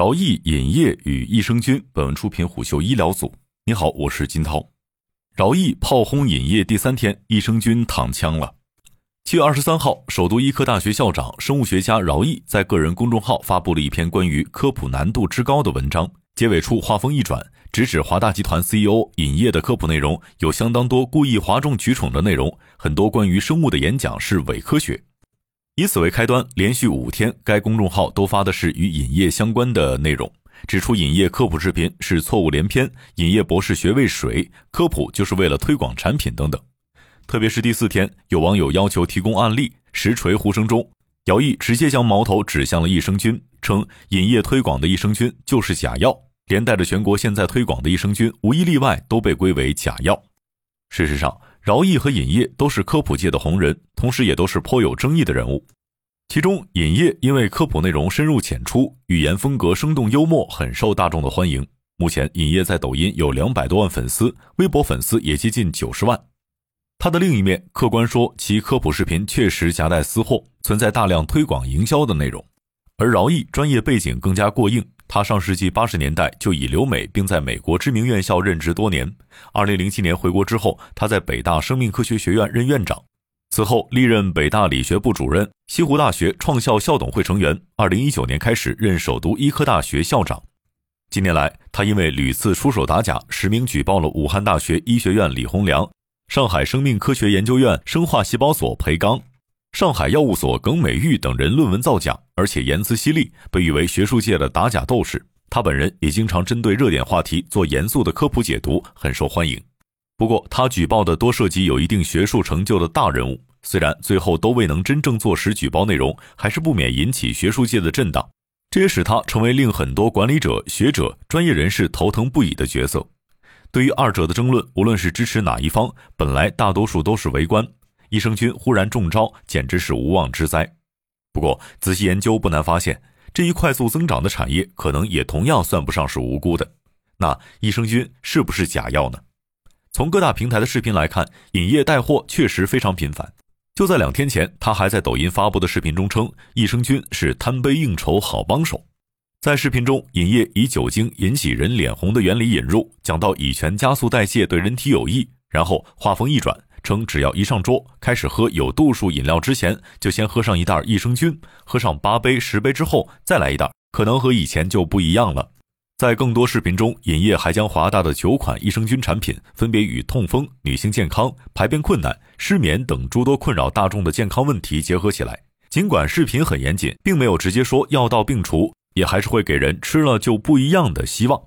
饶毅饮液与益生菌。本文出品虎嗅医疗组。你好，我是金涛。饶毅炮轰饮液第三天，益生菌躺枪了。七月二十三号，首都医科大学校长、生物学家饶毅在个人公众号发布了一篇关于科普难度之高的文章，结尾处话锋一转，直指华大集团 CEO 饮业的科普内容有相当多故意哗众取宠的内容，很多关于生物的演讲是伪科学。以此为开端，连续五天，该公众号都发的是与饮业相关的内容，指出饮业科普视频是错误连篇，饮业博士学位水，科普就是为了推广产品等等。特别是第四天，有网友要求提供案例，实锤呼声中，姚毅直接将矛头指向了益生菌，称饮业推广的益生菌就是假药，连带着全国现在推广的益生菌无一例外都被归为假药。事实上，饶毅和尹烨都是科普界的红人，同时也都是颇有争议的人物。其中，尹烨因为科普内容深入浅出，语言风格生动幽默，很受大众的欢迎。目前，尹烨在抖音有两百多万粉丝，微博粉丝也接近九十万。他的另一面，客观说，其科普视频确实夹带私货，存在大量推广营销的内容。而饶毅专业背景更加过硬。他上世纪八十年代就已留美，并在美国知名院校任职多年。二零零七年回国之后，他在北大生命科学学院任院长，此后历任北大理学部主任、西湖大学创校校董会成员。二零一九年开始任首都医科大学校长。近年来，他因为屡次出手打假，实名举报了武汉大学医学院李洪良、上海生命科学研究院生化细胞所裴刚。上海药物所耿美玉等人论文造假，而且言辞犀利，被誉为学术界的打假斗士。他本人也经常针对热点话题做严肃的科普解读，很受欢迎。不过，他举报的多涉及有一定学术成就的大人物，虽然最后都未能真正坐实举报内容，还是不免引起学术界的震荡。这也使他成为令很多管理者、学者、专业人士头疼不已的角色。对于二者的争论，无论是支持哪一方，本来大多数都是围观。益生菌忽然中招，简直是无妄之灾。不过，仔细研究不难发现，这一快速增长的产业可能也同样算不上是无辜的。那益生菌是不是假药呢？从各大平台的视频来看，饮业带货确实非常频繁。就在两天前，他还在抖音发布的视频中称，益生菌是贪杯应酬好帮手。在视频中，饮业以酒精引起人脸红的原理引入，讲到乙醛加速代谢对人体有益，然后话锋一转。称只要一上桌开始喝有度数饮料之前，就先喝上一袋益生菌，喝上八杯十杯之后再来一袋，可能和以前就不一样了。在更多视频中，饮业还将华大的九款益生菌产品分别与痛风、女性健康、排便困难、失眠等诸多困扰大众的健康问题结合起来。尽管视频很严谨，并没有直接说药到病除，也还是会给人吃了就不一样的希望。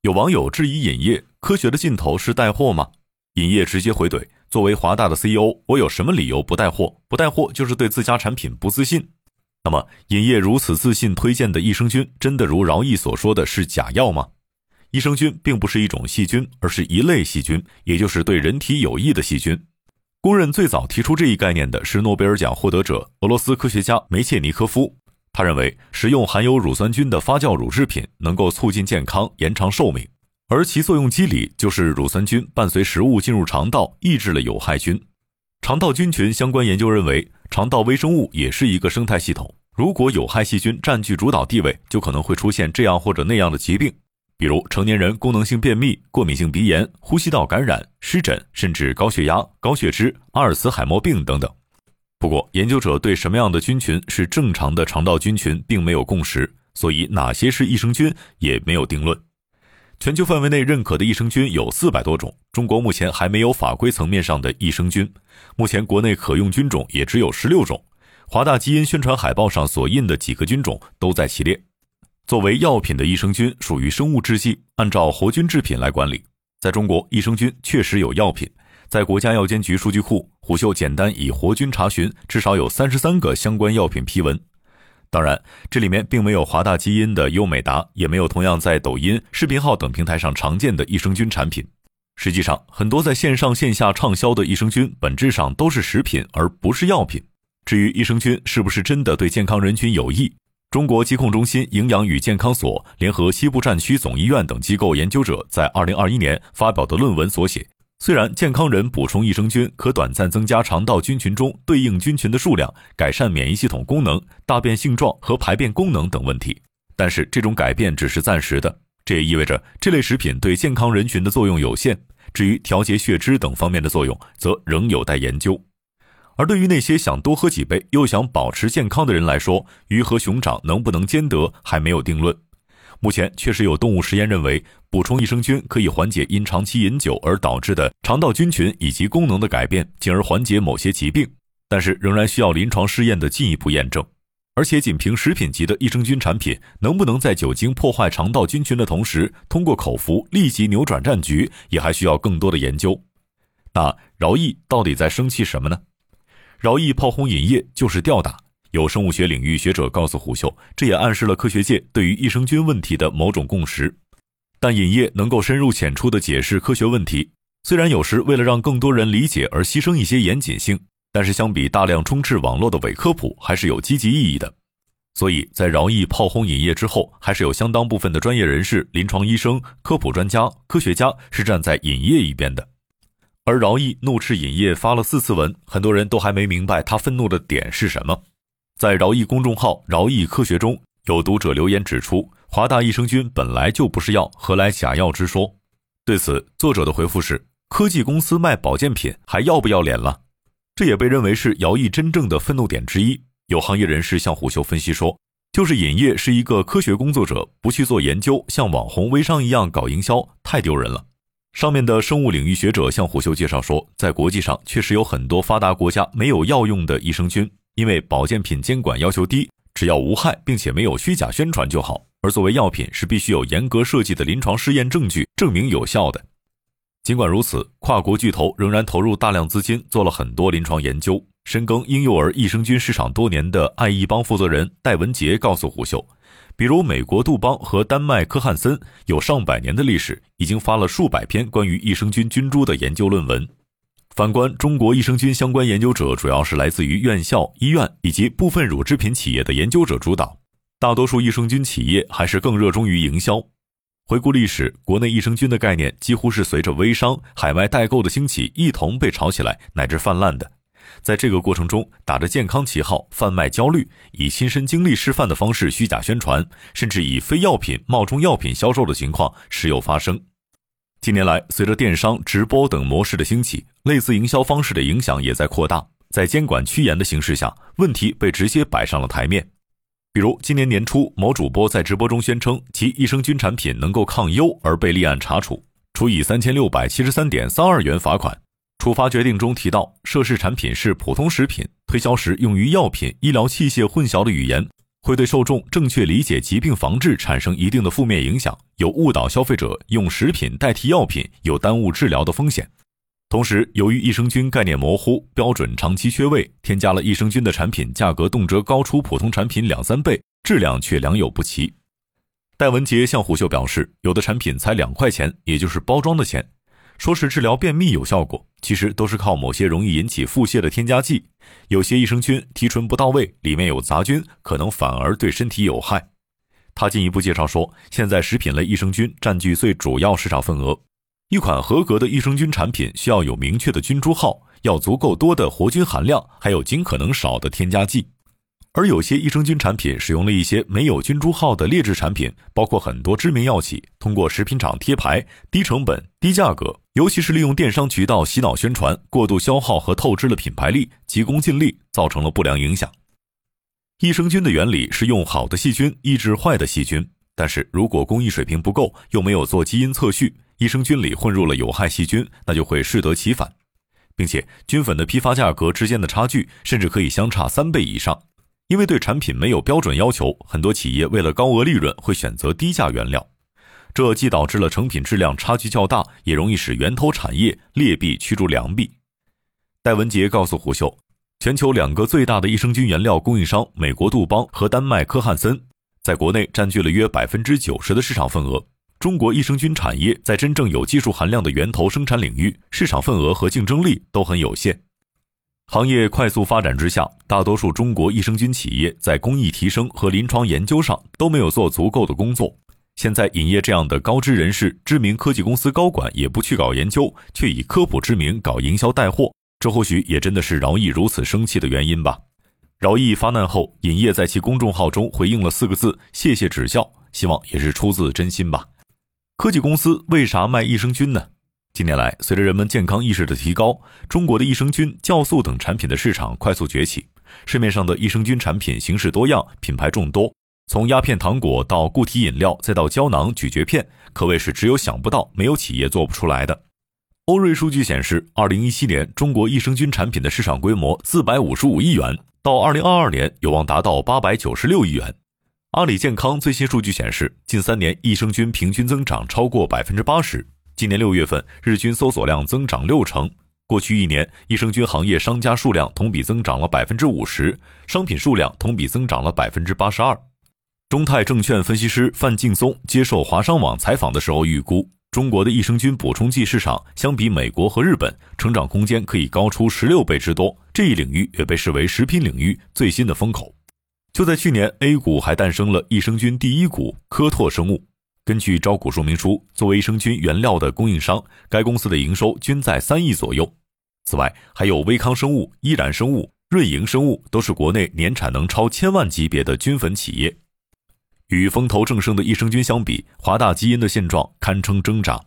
有网友质疑饮业科学的尽头是带货吗？饮业直接回怼。作为华大的 CEO，我有什么理由不带货？不带货就是对自家产品不自信。那么，尹烨如此自信推荐的益生菌，真的如饶毅所说的是假药吗？益生菌并不是一种细菌，而是一类细菌，也就是对人体有益的细菌。公认最早提出这一概念的是诺贝尔奖获得者俄罗斯科学家梅切尼科夫。他认为，食用含有乳酸菌的发酵乳制品能够促进健康、延长寿命。而其作用机理就是乳酸菌伴随食物进入肠道，抑制了有害菌。肠道菌群相关研究认为，肠道微生物也是一个生态系统。如果有害细菌占据主导地位，就可能会出现这样或者那样的疾病，比如成年人功能性便秘、过敏性鼻炎、呼吸道感染、湿疹，甚至高血压、高血脂、阿尔茨海默病等等。不过，研究者对什么样的菌群是正常的肠道菌群并没有共识，所以哪些是益生菌也没有定论。全球范围内认可的益生菌有四百多种，中国目前还没有法规层面上的益生菌。目前国内可用菌种也只有十六种，华大基因宣传海报上所印的几个菌种都在其列。作为药品的益生菌属于生物制剂，按照活菌制品来管理。在中国，益生菌确实有药品，在国家药监局数据库，虎嗅简单以活菌查询，至少有三十三个相关药品批文。当然，这里面并没有华大基因的优美达，也没有同样在抖音、视频号等平台上常见的益生菌产品。实际上，很多在线上线下畅销的益生菌，本质上都是食品，而不是药品。至于益生菌是不是真的对健康人群有益，中国疾控中心营养与健康所联合西部战区总医院等机构研究者在二零二一年发表的论文所写。虽然健康人补充益生菌可短暂增加肠道菌群中对应菌群的数量，改善免疫系统功能、大便性状和排便功能等问题，但是这种改变只是暂时的，这也意味着这类食品对健康人群的作用有限。至于调节血脂等方面的作用，则仍有待研究。而对于那些想多喝几杯又想保持健康的人来说，鱼和熊掌能不能兼得还没有定论。目前确实有动物实验认为，补充益生菌可以缓解因长期饮酒而导致的肠道菌群以及功能的改变，进而缓解某些疾病。但是仍然需要临床试验的进一步验证。而且仅凭食品级的益生菌产品，能不能在酒精破坏肠道菌群的同时，通过口服立即扭转战局，也还需要更多的研究。那饶毅到底在生气什么呢？饶毅炮轰饮业就是吊打。有生物学领域学者告诉虎嗅，这也暗示了科学界对于益生菌问题的某种共识。但饮业能够深入浅出地解释科学问题，虽然有时为了让更多人理解而牺牲一些严谨性，但是相比大量充斥网络的伪科普，还是有积极意义的。所以在饶毅炮轰影业之后，还是有相当部分的专业人士、临床医生、科普专家、科学家是站在饮业一边的。而饶毅怒斥尹烨发了四次文，很多人都还没明白他愤怒的点是什么。在饶毅公众号“饶毅科学”中，有读者留言指出，华大益生菌本来就不是药，何来假药之说？对此，作者的回复是：科技公司卖保健品还要不要脸了？这也被认为是姚毅真正的愤怒点之一。有行业人士向虎嗅分析说，就是尹烨是一个科学工作者，不去做研究，像网红微商一样搞营销，太丢人了。上面的生物领域学者向虎嗅介绍说，在国际上确实有很多发达国家没有药用的益生菌，因为保健品监管要求低，只要无害并且没有虚假宣传就好。而作为药品，是必须有严格设计的临床试验证据证明有效的。尽管如此，跨国巨头仍然投入大量资金做了很多临床研究。深耕婴幼儿益生菌市场多年的爱益邦负责人戴文杰告诉虎嗅。比如美国杜邦和丹麦科汉森有上百年的历史，已经发了数百篇关于益生菌菌株的研究论文。反观中国益生菌相关研究者，主要是来自于院校、医院以及部分乳制品企业的研究者主导。大多数益生菌企业还是更热衷于营销。回顾历史，国内益生菌的概念几乎是随着微商、海外代购的兴起一同被炒起来乃至泛滥的。在这个过程中，打着健康旗号贩卖焦虑，以亲身经历示范的方式虚假宣传，甚至以非药品冒充药品销售的情况时有发生。近年来，随着电商、直播等模式的兴起，类似营销方式的影响也在扩大。在监管趋严的形势下，问题被直接摆上了台面。比如，今年年初，某主播在直播中宣称其益生菌产品能够抗忧，而被立案查处，处以三千六百七十三点三二元罚款。处罚决定中提到，涉事产品是普通食品，推销时用于药品、医疗器械混淆的语言，会对受众正确理解疾病防治产生一定的负面影响，有误导消费者用食品代替药品，有耽误治疗的风险。同时，由于益生菌概念模糊，标准长期缺位，添加了益生菌的产品价格动辄高出普通产品两三倍，质量却良莠不齐。戴文杰向虎嗅表示，有的产品才两块钱，也就是包装的钱。说是治疗便秘有效果，其实都是靠某些容易引起腹泻的添加剂。有些益生菌提纯不到位，里面有杂菌，可能反而对身体有害。他进一步介绍说，现在食品类益生菌占据最主要市场份额。一款合格的益生菌产品需要有明确的菌株号，要足够多的活菌含量，还有尽可能少的添加剂。而有些益生菌产品使用了一些没有菌株号的劣质产品，包括很多知名药企通过食品厂贴牌、低成本、低价格，尤其是利用电商渠道洗脑宣传，过度消耗和透支了品牌力，急功近利，造成了不良影响。益生菌的原理是用好的细菌抑制坏的细菌，但是如果工艺水平不够，又没有做基因测序，益生菌里混入了有害细菌，那就会适得其反，并且菌粉的批发价格之间的差距甚至可以相差三倍以上。因为对产品没有标准要求，很多企业为了高额利润会选择低价原料，这既导致了成品质量差距较大，也容易使源头产业劣币驱逐良币。戴文杰告诉胡秀，全球两个最大的益生菌原料供应商美国杜邦和丹麦科汉森，在国内占据了约百分之九十的市场份额。中国益生菌产业在真正有技术含量的源头生产领域，市场份额和竞争力都很有限。行业快速发展之下，大多数中国益生菌企业在工艺提升和临床研究上都没有做足够的工作。现在，尹烨这样的高知人士、知名科技公司高管也不去搞研究，却以科普之名搞营销带货，这或许也真的是饶毅如此生气的原因吧。饶毅发难后，尹烨在其公众号中回应了四个字：“谢谢指教。”希望也是出自真心吧。科技公司为啥卖益生菌呢？近年来，随着人们健康意识的提高，中国的益生菌、酵素等产品的市场快速崛起。市面上的益生菌产品形式多样，品牌众多，从鸦片糖果到固体饮料，再到胶囊、咀嚼片，可谓是只有想不到，没有企业做不出来的。欧瑞数据显示，二零一七年中国益生菌产品的市场规模四百五十五亿元，到二零二二年有望达到八百九十六亿元。阿里健康最新数据显示，近三年益生菌平均增长超过百分之八十。今年六月份，日均搜索量增长六成。过去一年，益生菌行业商家数量同比增长了百分之五十，商品数量同比增长了百分之八十二。中泰证券分析师范劲松接受华商网采访的时候预估，中国的益生菌补充剂市场相比美国和日本，成长空间可以高出十六倍之多。这一领域也被视为食品领域最新的风口。就在去年，A 股还诞生了益生菌第一股科拓生物。根据招股说明书，作为益生菌原料的供应商，该公司的营收均在三亿左右。此外，还有威康生物、依然生物、瑞盈生物，都是国内年产能超千万级别的菌粉企业。与风头正盛的益生菌相比，华大基因的现状堪称挣扎。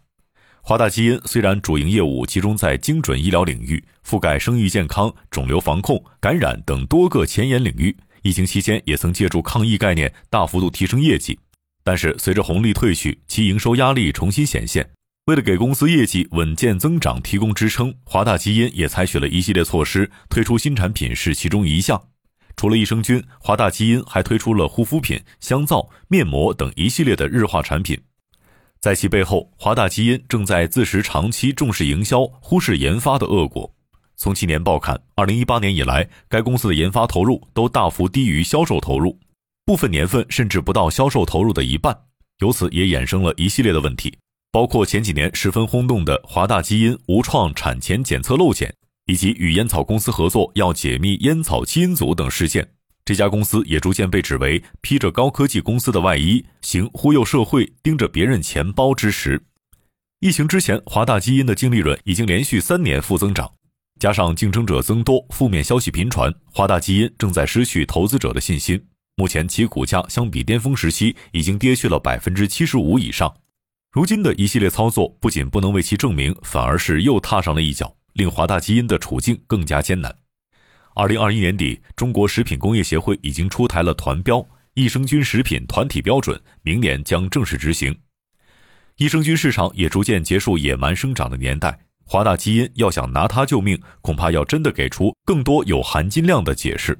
华大基因虽然主营业务集中在精准医疗领域，覆盖生育健康、肿瘤防控、感染等多个前沿领域，疫情期间也曾借助抗疫概念大幅度提升业绩。但是，随着红利褪去，其营收压力重新显现。为了给公司业绩稳健增长提供支撑，华大基因也采取了一系列措施，推出新产品是其中一项。除了益生菌，华大基因还推出了护肤品、香皂、面膜等一系列的日化产品。在其背后，华大基因正在自食长期重视营销、忽视研发的恶果。从其年报看，二零一八年以来，该公司的研发投入都大幅低于销售投入。部分年份甚至不到销售投入的一半，由此也衍生了一系列的问题，包括前几年十分轰动的华大基因无创产前检测漏检，以及与烟草公司合作要解密烟草基因组等事件。这家公司也逐渐被指为披着高科技公司的外衣，行忽悠社会、盯着别人钱包之实。疫情之前，华大基因的净利润已经连续三年负增长，加上竞争者增多，负面消息频传，华大基因正在失去投资者的信心。目前其股价相比巅峰时期已经跌去了百分之七十五以上，如今的一系列操作不仅不能为其证明，反而是又踏上了一脚，令华大基因的处境更加艰难。二零二一年底，中国食品工业协会已经出台了团标益生菌食品团体标准，明年将正式执行。益生菌市场也逐渐结束野蛮生长的年代，华大基因要想拿它救命，恐怕要真的给出更多有含金量的解释。